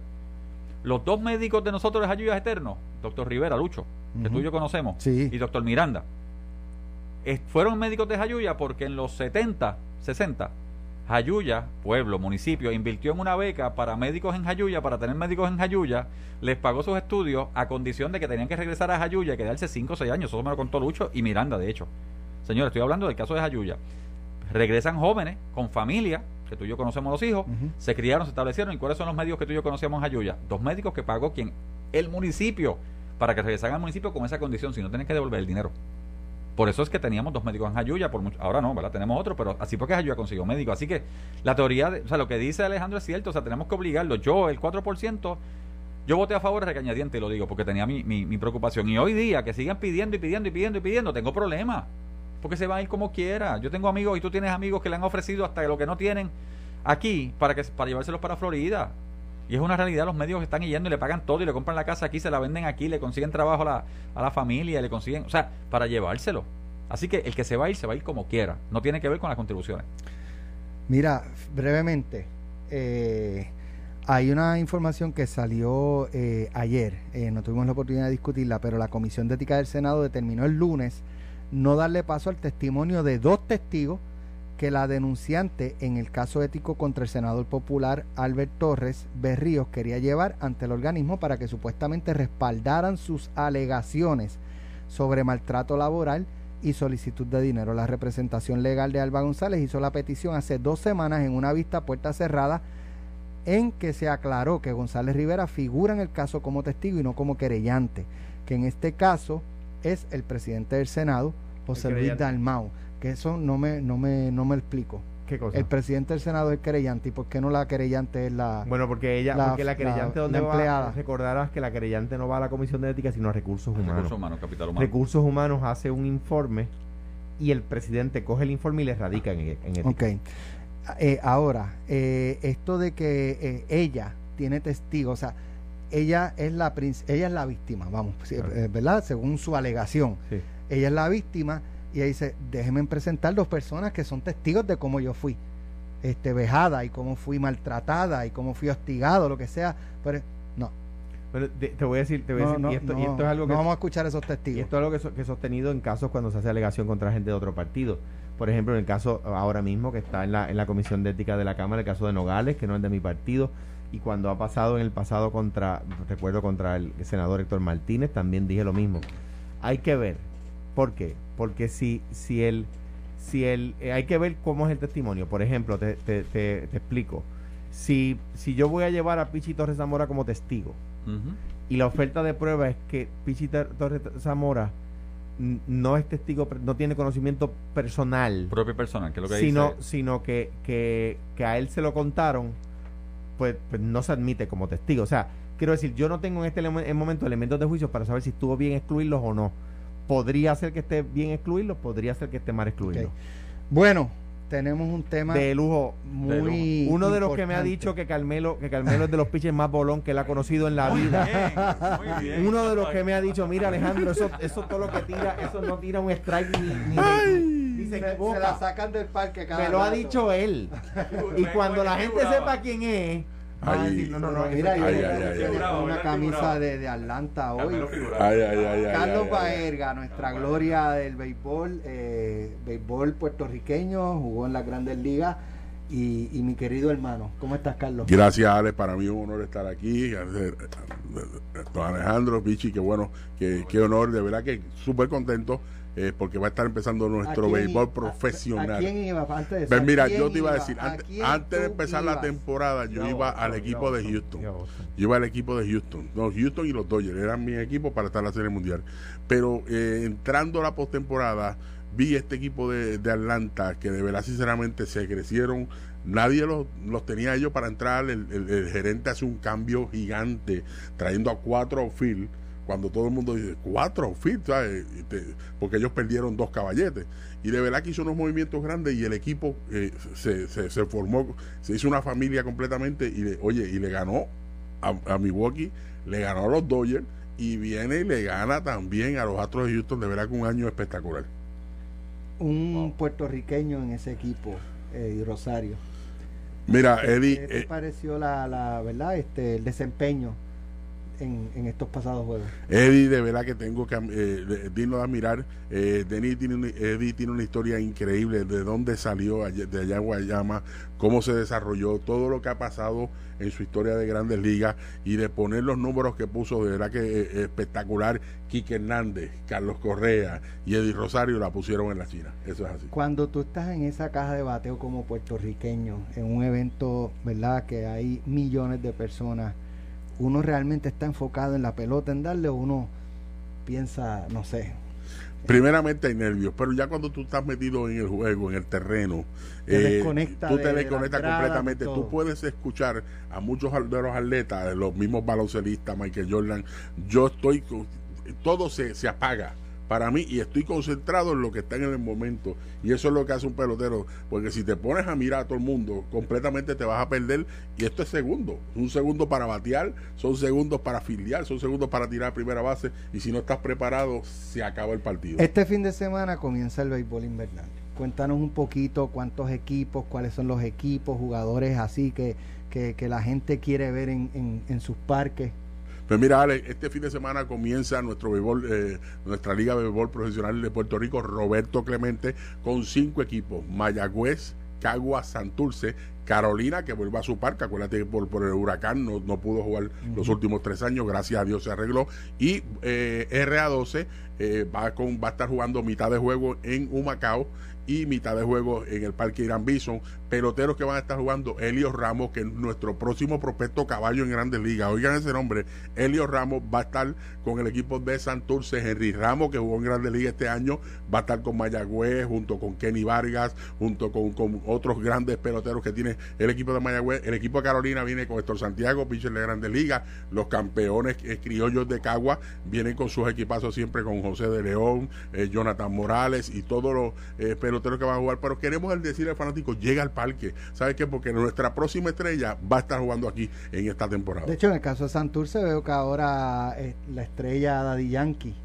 Los dos médicos de nosotros en Jayuya Eterno, doctor Rivera, Lucho, que tú y yo conocemos, y doctor Miranda, fueron médicos de Jayuya porque en los 70, 60, Jayuya, pueblo, municipio, invirtió en una beca para médicos en Jayuya, para tener médicos en Jayuya, les pagó sus estudios a condición de que tenían que regresar a Jayuya y quedarse 5 o 6 años. Eso me lo contó Lucho y Miranda, de hecho. Señores, estoy hablando del caso de Jayuya regresan jóvenes con familia, que tú y yo conocemos los hijos, se criaron, se establecieron. ¿Y cuáles son los médicos que tú y yo conocíamos en Ayuya? Dos médicos que pagó quien? El municipio, para que regresaran al municipio con esa condición, si no tienen que devolver el dinero. Por eso es que teníamos dos médicos en Ayuya, por ahora no, ¿verdad? Tenemos otro, pero así porque Ayuya consiguió médico. Así que la teoría, de, o sea, lo que dice Alejandro es cierto, o sea, tenemos que obligarlo. Yo, el 4%, yo voté a favor de recañadiente, lo digo, porque tenía mi, mi, mi preocupación. Y hoy día, que sigan pidiendo y pidiendo y pidiendo y pidiendo, tengo problemas porque se va a ir como quiera. Yo tengo amigos y tú tienes amigos que le han ofrecido hasta lo que no tienen aquí para que para llevárselos para Florida. Y es una realidad, los medios están yendo y le pagan todo y le compran la casa aquí, se la venden aquí, le consiguen trabajo a la, a la familia, le consiguen, o sea, para llevárselo. Así que el que se va a ir, se va a ir como quiera. No tiene que ver con las contribuciones. Mira, brevemente, eh, hay una información que salió eh, ayer, eh, no tuvimos la oportunidad de discutirla, pero la Comisión de Ética del Senado determinó el lunes no darle paso al testimonio de dos testigos que la denunciante en el caso ético contra el senador popular Albert Torres Berríos quería llevar ante el organismo para que supuestamente respaldaran sus alegaciones sobre maltrato laboral y solicitud de dinero. La representación legal de Alba González hizo la petición hace dos semanas en una vista puerta cerrada en que se aclaró que González Rivera figura en el caso como testigo y no como querellante, que en este caso es el presidente del Senado, José Luis Dalmau, que eso no me, no me, no me explico. ¿Qué cosa? El presidente del Senado es querellante. ¿Y por qué no la querellante es la. Bueno, porque ella, porque la querellante, donde va? Recordarás que la querellante no va a la Comisión de Ética, sino a Recursos Humanos. Recursos Humanos, Capital Humano. Recursos Humanos hace un informe y el presidente coge el informe y le radica en, en ética. Ok. Eh, ahora, eh, esto de que eh, ella tiene testigos, o sea, ella es la ella es la víctima, vamos, eh, ¿verdad? Según su alegación. Ella es la víctima y ella dice, déjenme presentar dos personas que son testigos de cómo yo fui este vejada y cómo fui maltratada y cómo fui hostigado, lo que sea, pero no. Pero te, voy a decir, te voy a decir y, esto, es algo que no vamos a escuchar esos testigos. esto es algo que, que he sostenido en casos cuando se hace alegación contra gente de otro partido. Por ejemplo, en el caso ahora mismo que está en la, en la Comisión de Ética de la Cámara, el caso de Nogales, que no es de mi partido, y cuando ha pasado en el pasado contra, recuerdo contra el senador Héctor Martínez, también dije lo mismo. Hay que ver, ¿por qué? Porque si, si el, si el, eh, hay que ver cómo es el testimonio. Por ejemplo, te, te, te, explico. Si, si yo voy a llevar a Pichi Torres Zamora como testigo y la oferta de prueba es que Pichi Tor- Torres Zamora no es testigo, no tiene conocimiento personal, Propio personal, que es lo que sino, dice. sino que, que, que a él se lo contaron, pues, pues no se admite como testigo. O sea, quiero decir, yo no tengo en este momento elementos de juicio para saber si estuvo bien excluirlos o no. Podría ser que esté bien excluirlos, podría ser que esté mal excluirlos. Bueno, tenemos un tema De lujo, muy uno de los que me ha dicho que Carmelo, que Carmelo es de los pitchers más bolón que él ha conocido en la vida. Muy bien. Uno de los que me ha dicho, mira Alejandro, eso, eso todo lo que tira, eso no tira un strike ni, ni, ni se se, se equivoca. la sacan del parque cada Me lo ha dicho él. Y cuando la gente sepa quién es, Ay. no, no, no, Mira, yo tengo una Figurado, camisa de, de Atlanta hoy. Ay, ay, ay, ay, Carlos ay, ay. Baerga, nuestra gloria del béisbol, eh, béisbol puertorriqueño, jugó en las grandes ligas. Y, y mi querido hermano, ¿cómo estás, Carlos? Gracias, Ale. Para mí es un honor estar aquí. Don Alejandro, Pichi, qué bueno, qué, qué honor. De verdad que súper contento eh, porque va a estar empezando ¿A nuestro quién- béisbol profesional. ¿A quién iba? Antes de eso, ¿a mira, quién yo te iba a decir, ¿A antes, de empezar la temporada, yo iba al equipo de Houston. Yo iba al equipo de Houston. No, Houston y los Dodgers eran mi equipo para estar en la Serie Mundial. Pero eh, entrando a la postemporada, vi este equipo de, Atlanta que de verdad, sinceramente, se crecieron. Nadie los, los tenía ellos para entrar. El, gerente hace un cambio gigante, trayendo a cuatro outfield. Cuando todo el mundo dice, cuatro te- porque ellos perdieron dos caballetes. Y de verdad que hizo unos movimientos grandes y el equipo eh, se, se, se formó, se hizo una familia completamente y le, oye, y le ganó a, a Milwaukee, le ganó a los Dodgers y viene y le gana también a los Astros de Houston, de verdad que un año espectacular. Un puertorriqueño en ese equipo, eh, Rosario. Mira, ¿Qué Eddie, te eh, pareció la, la verdad, este, el desempeño en, en estos pasados juegos? Eddie, de verdad que tengo que eh, de- digno de admirar. Eh, Denis tiene una- Eddie tiene una historia increíble de dónde salió de allá en Guayama, cómo se desarrolló, todo lo que ha pasado en su historia de grandes ligas y de poner los números que puso, de verdad que eh, espectacular. Quique Hernández, Carlos Correa y Eddie Rosario la pusieron en la China. Eso es así. Cuando tú estás en esa caja de bateo como puertorriqueño, en un evento, ¿verdad? Que hay millones de personas, uno realmente está enfocado en la pelota, en darle, o uno piensa, no sé. Primeramente hay nervios, pero ya cuando tú estás metido en el juego, en el terreno, Te eh, tú te de desconectas completamente. Tú puedes escuchar a muchos de los atletas, los mismos baloncelistas, Michael Jordan. Yo estoy, todo se, se apaga para mí y estoy concentrado en lo que está en el momento. Y eso es lo que hace un pelotero, porque si te pones a mirar a todo el mundo, completamente te vas a perder. Y esto es segundo, un segundo para batear, son segundos para filiar, son segundos para tirar a primera base. Y si no estás preparado, se acaba el partido. Este fin de semana comienza el béisbol invernal. Cuéntanos un poquito cuántos equipos, cuáles son los equipos, jugadores así que, que, que la gente quiere ver en, en, en sus parques. Pues mira, Ale, este fin de semana comienza nuestro béisbol, eh, nuestra Liga de Béisbol Profesional de Puerto Rico, Roberto Clemente, con cinco equipos: Mayagüez, Cagua, Santurce, Carolina, que vuelve a su parque. Acuérdate que por, por el huracán no, no pudo jugar los últimos tres años, gracias a Dios se arregló. Y eh, RA12 eh, va, con, va a estar jugando mitad de juego en Humacao y mitad de juego en el Parque Irán Bison. Peloteros que van a estar jugando Elio Ramos, que es nuestro próximo prospecto caballo en Grandes Ligas. Oigan ese nombre, Elio Ramos va a estar con el equipo de Santurce. Henry Ramos, que jugó en Grandes Ligas este año, va a estar con Mayagüez, junto con Kenny Vargas, junto con, con otros grandes peloteros que tiene el equipo de Mayagüez. El equipo de Carolina viene con Héctor Santiago, pitcher de Grandes Ligas. Los campeones criollos de Cagua vienen con sus equipazos siempre con José de León, eh, Jonathan Morales y todos los eh, peloteros que van a jugar. Pero queremos el decir al fanático, llega al parque. ¿Sabes qué? Porque nuestra próxima estrella va a estar jugando aquí en esta temporada. De hecho, en el caso de Santurce veo que ahora eh, la estrella Daddy Yankee,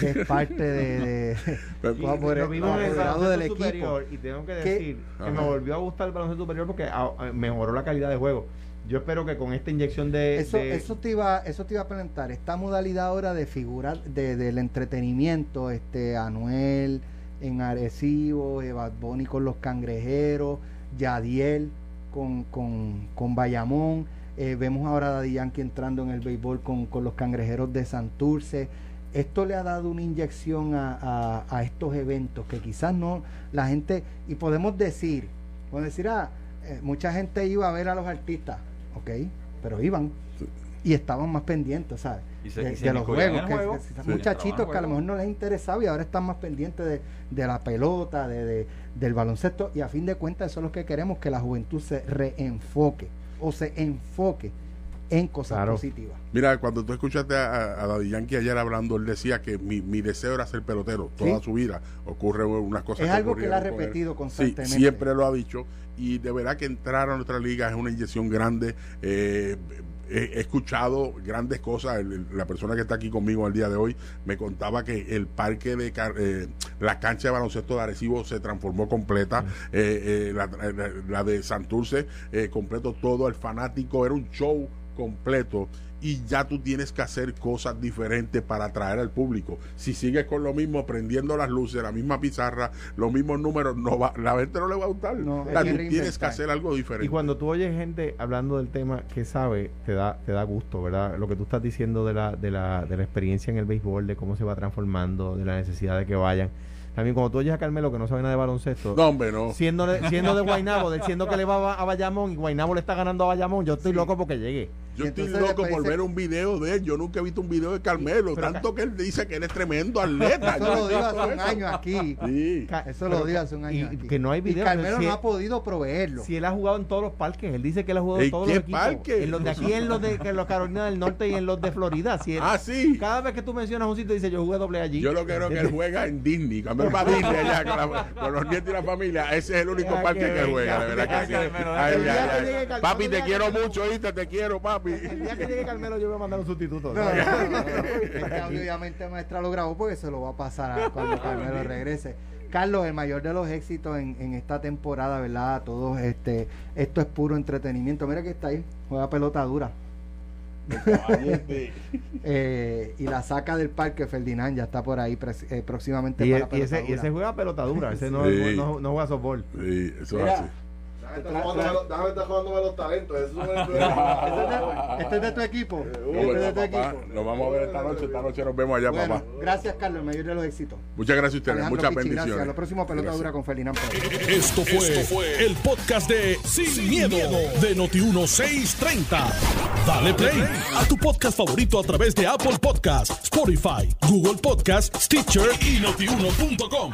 que es parte de... de- Y por- lo en el baloncesto del equipo. superior y tengo que ¿Qué? decir que me Ajá. volvió a gustar el baloncesto superior porque ah, ah, mejoró la calidad de juego. Yo espero que con esta inyección de, Eso, de- eso te iba, eso te iba a preguntar. Esta modalidad ahora de figurar, de, del entretenimiento, este Anuel en Arecibo, eh, Bad Bunny con los cangrejeros, Yadiel con, con, con Bayamón. eh, vemos ahora a Daddy Yankee entrando en el béisbol con, con los cangrejeros de Santurce. Esto le ha dado una inyección a, a- a estos eventos que quizás no la gente, y podemos decir, podemos decir, ah, eh, mucha gente iba a ver a los artistas, ok, pero iban y estaban más pendientes, ¿sabes? Y se- de, y se de los juegos, que- juego. que- Sí. muchachitos que a lo mejor no les interesaba y ahora están más pendientes de, de la pelota, de, de- del baloncesto y a fin de cuentas eso es lo que queremos, que la juventud se reenfoque o se enfoque en cosas Claro. positivas. Mira, cuando tú escuchaste a, a Daddy Yankee ayer hablando, él decía que mi, mi deseo era ser pelotero toda Sí. su vida. Ocurre unas cosas Es algo que él ha repetido Sí, constantemente. siempre lo ha dicho. Y de verdad que entrar a nuestra liga es una inyección grande. Eh, he, escuchado grandes cosas. La persona que está aquí conmigo el día de hoy me contaba que el parque de eh, la cancha de baloncesto de Arecibo se transformó completa. Eh, eh, la, la- la de Santurce eh, completo todo. El fanático era un show completo y ya tú tienes que hacer cosas diferentes para atraer al público. Si sigues con lo mismo, prendiendo las luces, la misma pizarra, los mismos números, no va, la gente no le va a gustar. No, O hay sea, que tú tienes que hacer algo diferente. Y cuando tú oyes gente hablando del tema que sabe, te da, te da gusto, ¿verdad? Lo que tú estás diciendo de la, de, la, de la experiencia en el béisbol, de cómo se va transformando, de la necesidad de que vayan. También cuando tú oyes a Carmelo que no sabe nada de baloncesto, no, hombre, no. siendo, de, siendo de Guaynabo, diciendo que le va a Bayamón y Guaynabo le está ganando a Bayamón, yo estoy loco porque llegue. Yo estoy loco por ver un video de él. Yo nunca he visto un video de Carmelo. Pero tanto que él dice que él es tremendo atleta. Eso Yo lo digo hace un año aquí. Sí. Eso pero lo digo hace un y año. aquí. que no hay Y video. Carmelo si no él- ha podido proveerlo. Si él ha jugado en todos los parques, él dice que él ha jugado en ¿En todos qué los equipos. parque? En los de aquí, en los de en los Carolina del Norte y en los de Florida. Si él- Ah, sí. Cada vez que tú mencionas un sitio, dice yo jugué doble allí. Yo lo que creo que él juega en Disney. Cuando Disney allá con, la- con los nietos y la familia, ese es el único Ya parque que juega. De verdad que sí. Ay, Papi, te quiero que- mucho, ¿oíste? Te quiero, papi. El día que llegue Carmelo, yo voy a mandar un sustituto. No, no, no, no. Este audio obviamente maestra lo grabó porque se lo va a pasar a cuando Carmelo regrese. Carlos, el mayor de los éxitos en, en esta temporada, ¿verdad? Todos, este, esto es puro entretenimiento. Mira que está ahí, juega pelota dura. Eh, y la saca del parque Ferdinand, ya está por ahí eh, próximamente Y, para y pelota ese, y ese juega pelota dura. Ese no, Sí. no, no juega softball. Sí, eso es así. Déjame estar jugándome los talentos. Eso es un ¿Este es de- este es de tu equipo? No, Este es de tu papá, equipo. Nos vamos a ver esta noche. Esta noche nos vemos allá, Bueno, papá. gracias Carlos, mayor de los éxitos. Muchas gracias a ustedes. Alejandro Muchas Pichi, bendiciones. Gracias. Lo próximo pelota Gracias. dura con Ferdinand Pérez. Esto fue, Esto fue el podcast de Sin, miedo, de Noti1630. Dale play a tu podcast favorito a través de Apple Podcasts, Spotify, Google Podcasts, Stitcher y notiuno.com.